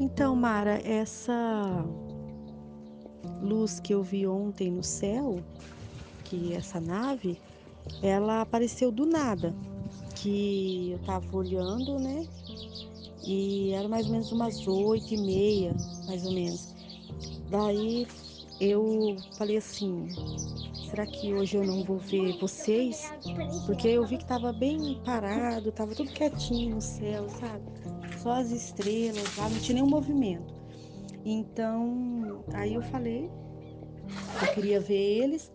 Então, Mara, essa luz que eu vi ontem no céu, que essa nave, ela apareceu do nada. Que eu tava olhando, né? E era mais ou menos umas oito e meia, mais ou menos. Daí eu falei assim, será que hoje eu não vou ver vocês? Porque eu vi que tava bem parado, tava tudo quietinho no céu, sabe? Só as estrelas lá, não tinha nenhum movimento. Então, aí eu falei, eu queria ver eles.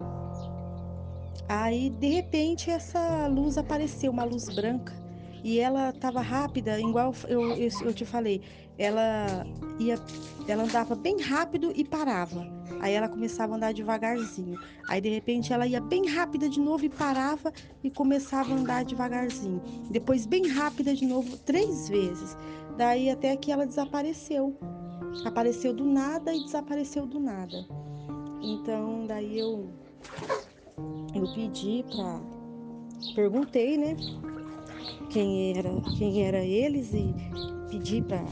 Aí, de repente, essa luz apareceu, uma luz branca. E ela estava rápida, igual eu, eu, te falei. Ela ia, ela andava bem rápido e parava. Aí ela começava a andar devagarzinho. Aí de repente ela ia bem rápida de novo e parava e começava a andar devagarzinho. Depois bem rápida de novo três vezes. Daí até que ela desapareceu. Apareceu do nada e desapareceu do nada. Então daí eu eu pedi para perguntei, né? Quem era, quem era eles e pedi para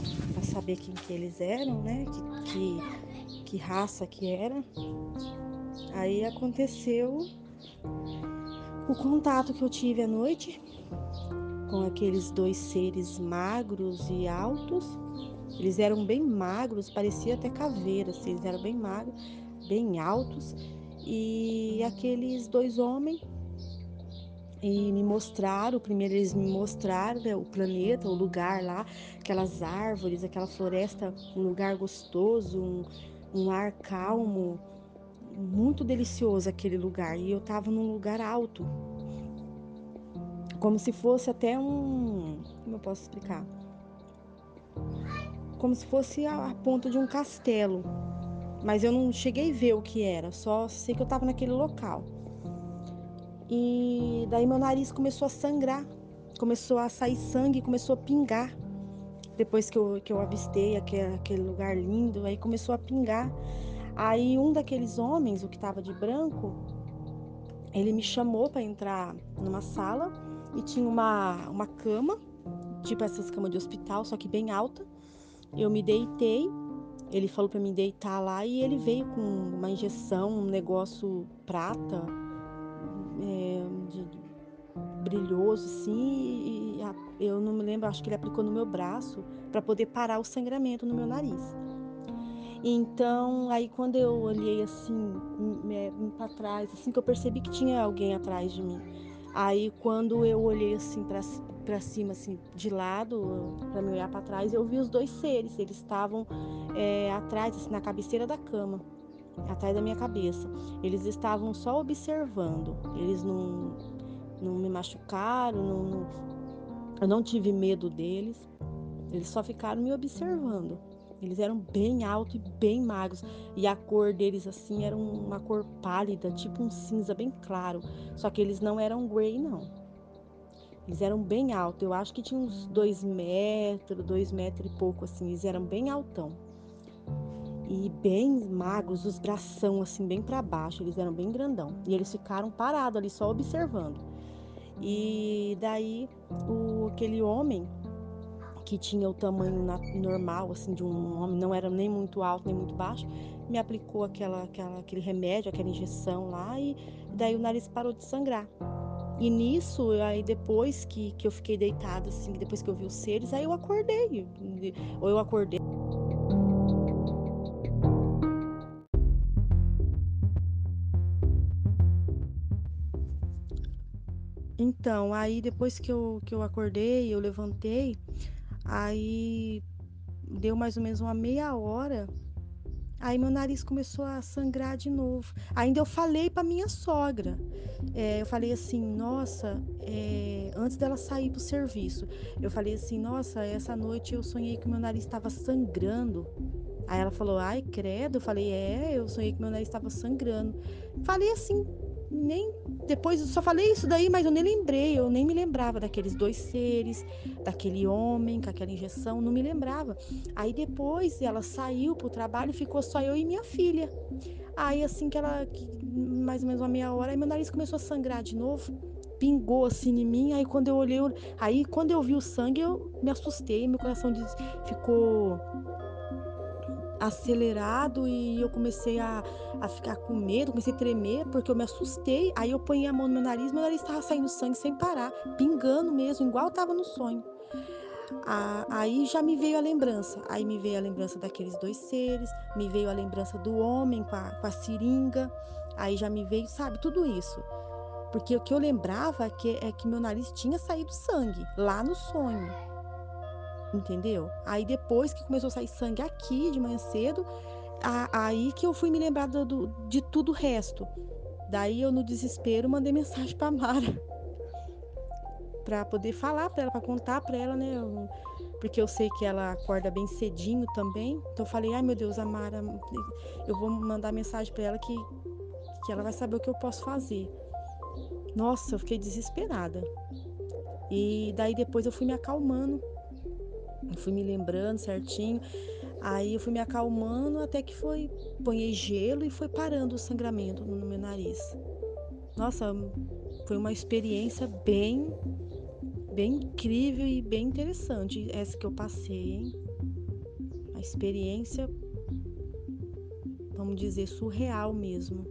saber quem que eles eram, né? Que, que, que raça que era. Aí aconteceu o contato que eu tive à noite com aqueles dois seres magros e altos. Eles eram bem magros, parecia até caveiras, assim, eles eram bem magros, bem altos. E aqueles dois homens e me mostraram, primeiro eles me mostraram né, o planeta, o lugar lá, aquelas árvores, aquela floresta, um lugar gostoso, um, um ar calmo, muito delicioso aquele lugar. E eu estava num lugar alto, como se fosse até um, como eu posso explicar? Como se fosse a, a ponta de um castelo. Mas eu não cheguei a ver o que era, só sei que eu estava naquele local. E daí meu nariz começou a sangrar, começou a sair sangue, começou a pingar. Depois que eu, que eu avistei aquele, aquele lugar lindo, aí começou a pingar. Aí um daqueles homens, o que estava de branco, ele me chamou para entrar numa sala e tinha uma, uma cama, tipo essas camas de hospital, só que bem alta. Eu me deitei, ele falou para me deitar lá e ele veio com uma injeção, um negócio prata, é, de, brilhoso assim e a, eu não me lembro, acho que ele aplicou no meu braço para poder parar o sangramento no meu nariz. Então, aí quando eu olhei assim para trás, assim que eu percebi que tinha alguém atrás de mim. Aí quando eu olhei assim para cima, assim de lado, para me olhar para trás, eu vi os dois seres. Eles estavam é, atrás, assim, na cabeceira da cama atrás da minha cabeça. Eles estavam só observando. Eles não, não me machucaram, não, não, eu não tive medo deles. Eles só ficaram me observando. Eles eram bem altos e bem magros. E a cor deles, assim, era uma cor pálida, tipo um cinza bem claro. Só que eles não eram grey, não. Eles eram bem altos. Eu acho que tinha uns dois metros, dois metros e pouco, assim. Eles eram bem altão e bem magros, os bração assim bem para baixo, eles eram bem grandão. E eles ficaram parados ali só observando. E daí o aquele homem que tinha o tamanho normal assim de um homem, não era nem muito alto nem muito baixo, me aplicou aquela, aquela aquele remédio, aquela injeção lá e daí o nariz parou de sangrar. E nisso, aí depois que, que eu fiquei deitada, assim, depois que eu vi os seres, aí eu acordei. Ou eu acordei. Então, aí depois que eu, que eu acordei, eu levantei, aí deu mais ou menos uma meia hora, aí meu nariz começou a sangrar de novo. Ainda eu falei para minha sogra, é, eu falei assim, nossa, é, antes dela sair pro serviço, eu falei assim, nossa, essa noite eu sonhei que meu nariz estava sangrando. Aí ela falou, ai, credo. Eu falei, é, eu sonhei que meu nariz estava sangrando. Falei assim, nem depois eu só falei isso daí, mas eu nem lembrei, eu nem me lembrava daqueles dois seres, daquele homem com aquela injeção, não me lembrava. Aí depois ela saiu pro trabalho ficou só eu e minha filha. Aí assim que ela, mais ou menos uma meia hora, aí meu nariz começou a sangrar de novo, pingou assim em mim. Aí quando eu olhei, aí quando eu vi o sangue, eu me assustei, meu coração ficou acelerado e eu comecei a, a ficar com medo, comecei a tremer porque eu me assustei. Aí eu ponhei a mão no meu nariz, meu nariz estava saindo sangue sem parar, pingando mesmo, igual estava no sonho. Ah, aí já me veio a lembrança. Aí me veio a lembrança daqueles dois seres, me veio a lembrança do homem com a, com a seringa. Aí já me veio, sabe, tudo isso. Porque o que eu lembrava é que, é que meu nariz tinha saído sangue lá no sonho. Entendeu? Aí depois que começou a sair sangue aqui de manhã cedo, a, aí que eu fui me lembrar do, do, de tudo o resto. Daí eu, no desespero, mandei mensagem pra Mara. pra poder falar pra ela, pra contar pra ela, né? Eu, porque eu sei que ela acorda bem cedinho também. Então eu falei, ai meu Deus, a Mara, eu vou mandar mensagem pra ela que, que ela vai saber o que eu posso fazer. Nossa, eu fiquei desesperada. E daí depois eu fui me acalmando. Fui me lembrando certinho. Aí eu fui me acalmando até que foi. Ponhei gelo e foi parando o sangramento no meu nariz. Nossa, foi uma experiência bem, bem incrível e bem interessante essa que eu passei, hein? A experiência, vamos dizer, surreal mesmo.